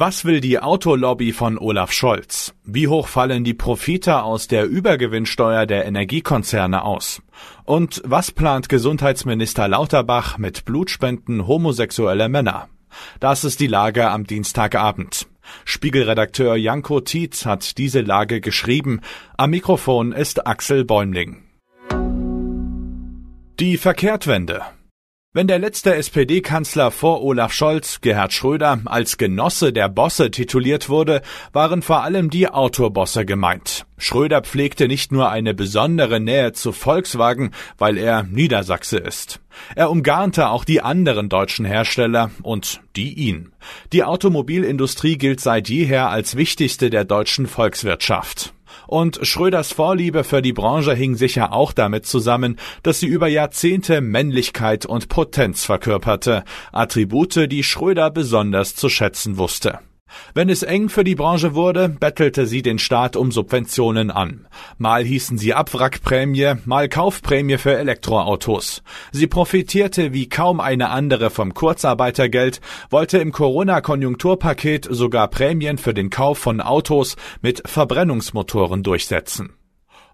Was will die Autolobby von Olaf Scholz? Wie hoch fallen die Profite aus der Übergewinnsteuer der Energiekonzerne aus? Und was plant Gesundheitsminister Lauterbach mit Blutspenden homosexueller Männer? Das ist die Lage am Dienstagabend. Spiegelredakteur Janko Tietz hat diese Lage geschrieben. Am Mikrofon ist Axel Bäumling. Die Verkehrtwende. Wenn der letzte SPD-Kanzler vor Olaf Scholz, Gerhard Schröder, als Genosse der Bosse tituliert wurde, waren vor allem die Autobosse gemeint. Schröder pflegte nicht nur eine besondere Nähe zu Volkswagen, weil er Niedersachse ist. Er umgarnte auch die anderen deutschen Hersteller und die ihn. Die Automobilindustrie gilt seit jeher als wichtigste der deutschen Volkswirtschaft. Und Schröders Vorliebe für die Branche hing sicher auch damit zusammen, dass sie über Jahrzehnte Männlichkeit und Potenz verkörperte, Attribute, die Schröder besonders zu schätzen wusste. Wenn es eng für die Branche wurde, bettelte sie den Staat um Subventionen an. Mal hießen sie Abwrackprämie, mal Kaufprämie für Elektroautos. Sie profitierte wie kaum eine andere vom Kurzarbeitergeld, wollte im Corona-Konjunkturpaket sogar Prämien für den Kauf von Autos mit Verbrennungsmotoren durchsetzen.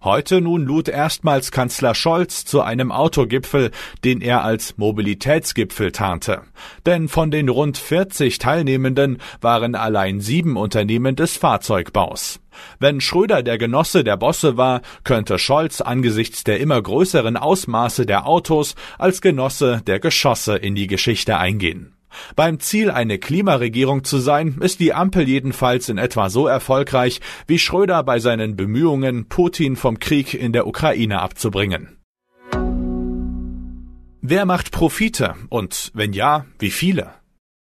Heute nun lud erstmals Kanzler Scholz zu einem Autogipfel, den er als Mobilitätsgipfel tarnte. Denn von den rund 40 Teilnehmenden waren allein sieben Unternehmen des Fahrzeugbaus. Wenn Schröder der Genosse der Bosse war, könnte Scholz angesichts der immer größeren Ausmaße der Autos als Genosse der Geschosse in die Geschichte eingehen. Beim Ziel, eine Klimaregierung zu sein, ist die Ampel jedenfalls in etwa so erfolgreich wie Schröder bei seinen Bemühungen, Putin vom Krieg in der Ukraine abzubringen. Wer macht Profite und wenn ja, wie viele?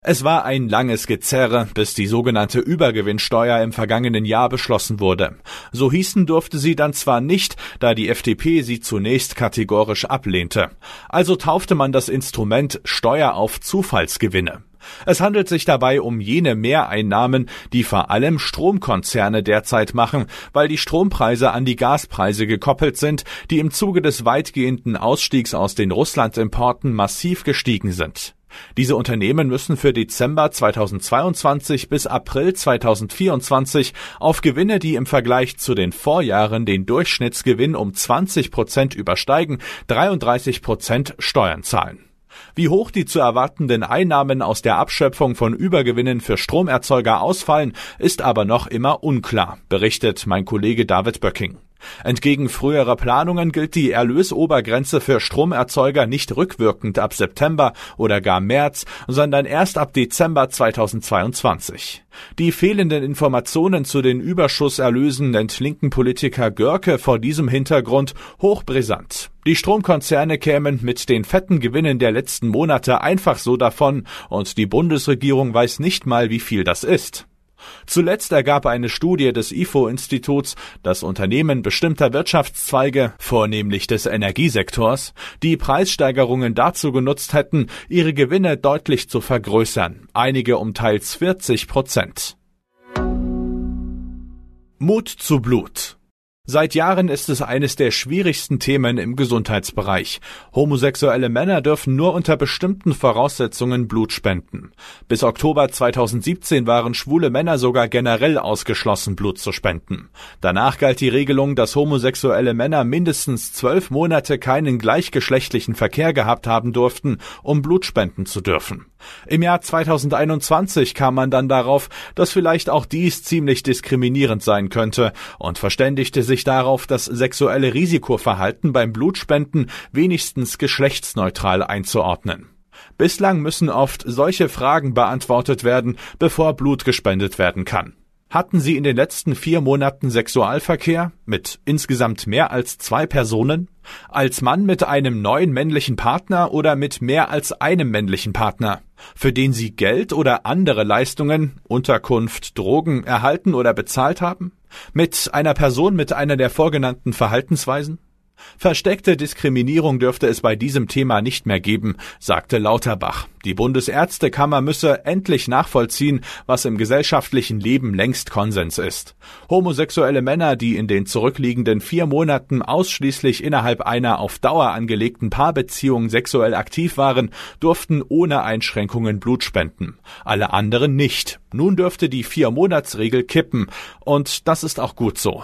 Es war ein langes Gezerre, bis die sogenannte Übergewinnsteuer im vergangenen Jahr beschlossen wurde. So hießen durfte sie dann zwar nicht, da die FDP sie zunächst kategorisch ablehnte. Also taufte man das Instrument Steuer auf Zufallsgewinne. Es handelt sich dabei um jene Mehreinnahmen, die vor allem Stromkonzerne derzeit machen, weil die Strompreise an die Gaspreise gekoppelt sind, die im Zuge des weitgehenden Ausstiegs aus den Russlandimporten massiv gestiegen sind. Diese Unternehmen müssen für Dezember 2022 bis April 2024 auf Gewinne, die im Vergleich zu den Vorjahren den Durchschnittsgewinn um 20 Prozent übersteigen, 33 Prozent Steuern zahlen. Wie hoch die zu erwartenden Einnahmen aus der Abschöpfung von Übergewinnen für Stromerzeuger ausfallen, ist aber noch immer unklar, berichtet mein Kollege David Böcking. Entgegen früherer Planungen gilt die Erlösobergrenze für Stromerzeuger nicht rückwirkend ab September oder gar März, sondern erst ab Dezember 2022. Die fehlenden Informationen zu den Überschusserlösen nennt linken Politiker Görke vor diesem Hintergrund hochbrisant. Die Stromkonzerne kämen mit den fetten Gewinnen der letzten Monate einfach so davon und die Bundesregierung weiß nicht mal, wie viel das ist. Zuletzt ergab eine Studie des IFO-Instituts, dass Unternehmen bestimmter Wirtschaftszweige, vornehmlich des Energiesektors, die Preissteigerungen dazu genutzt hätten, ihre Gewinne deutlich zu vergrößern, einige um teils 40 Prozent. Mut zu Blut Seit Jahren ist es eines der schwierigsten Themen im Gesundheitsbereich. Homosexuelle Männer dürfen nur unter bestimmten Voraussetzungen Blut spenden. Bis Oktober 2017 waren schwule Männer sogar generell ausgeschlossen, Blut zu spenden. Danach galt die Regelung, dass homosexuelle Männer mindestens zwölf Monate keinen gleichgeschlechtlichen Verkehr gehabt haben durften, um Blut spenden zu dürfen. Im Jahr 2021 kam man dann darauf, dass vielleicht auch dies ziemlich diskriminierend sein könnte und verständigte sich darauf, das sexuelle Risikoverhalten beim Blutspenden wenigstens geschlechtsneutral einzuordnen. Bislang müssen oft solche Fragen beantwortet werden, bevor Blut gespendet werden kann. Hatten Sie in den letzten vier Monaten Sexualverkehr mit insgesamt mehr als zwei Personen? Als Mann mit einem neuen männlichen Partner oder mit mehr als einem männlichen Partner? Für den Sie Geld oder andere Leistungen, Unterkunft, Drogen erhalten oder bezahlt haben? Mit einer Person mit einer der vorgenannten Verhaltensweisen? Versteckte Diskriminierung dürfte es bei diesem Thema nicht mehr geben, sagte Lauterbach. Die Bundesärztekammer müsse endlich nachvollziehen, was im gesellschaftlichen Leben längst Konsens ist. Homosexuelle Männer, die in den zurückliegenden vier Monaten ausschließlich innerhalb einer auf Dauer angelegten Paarbeziehung sexuell aktiv waren, durften ohne Einschränkungen Blut spenden. Alle anderen nicht. Nun dürfte die Vier-Monats-Regel kippen. Und das ist auch gut so.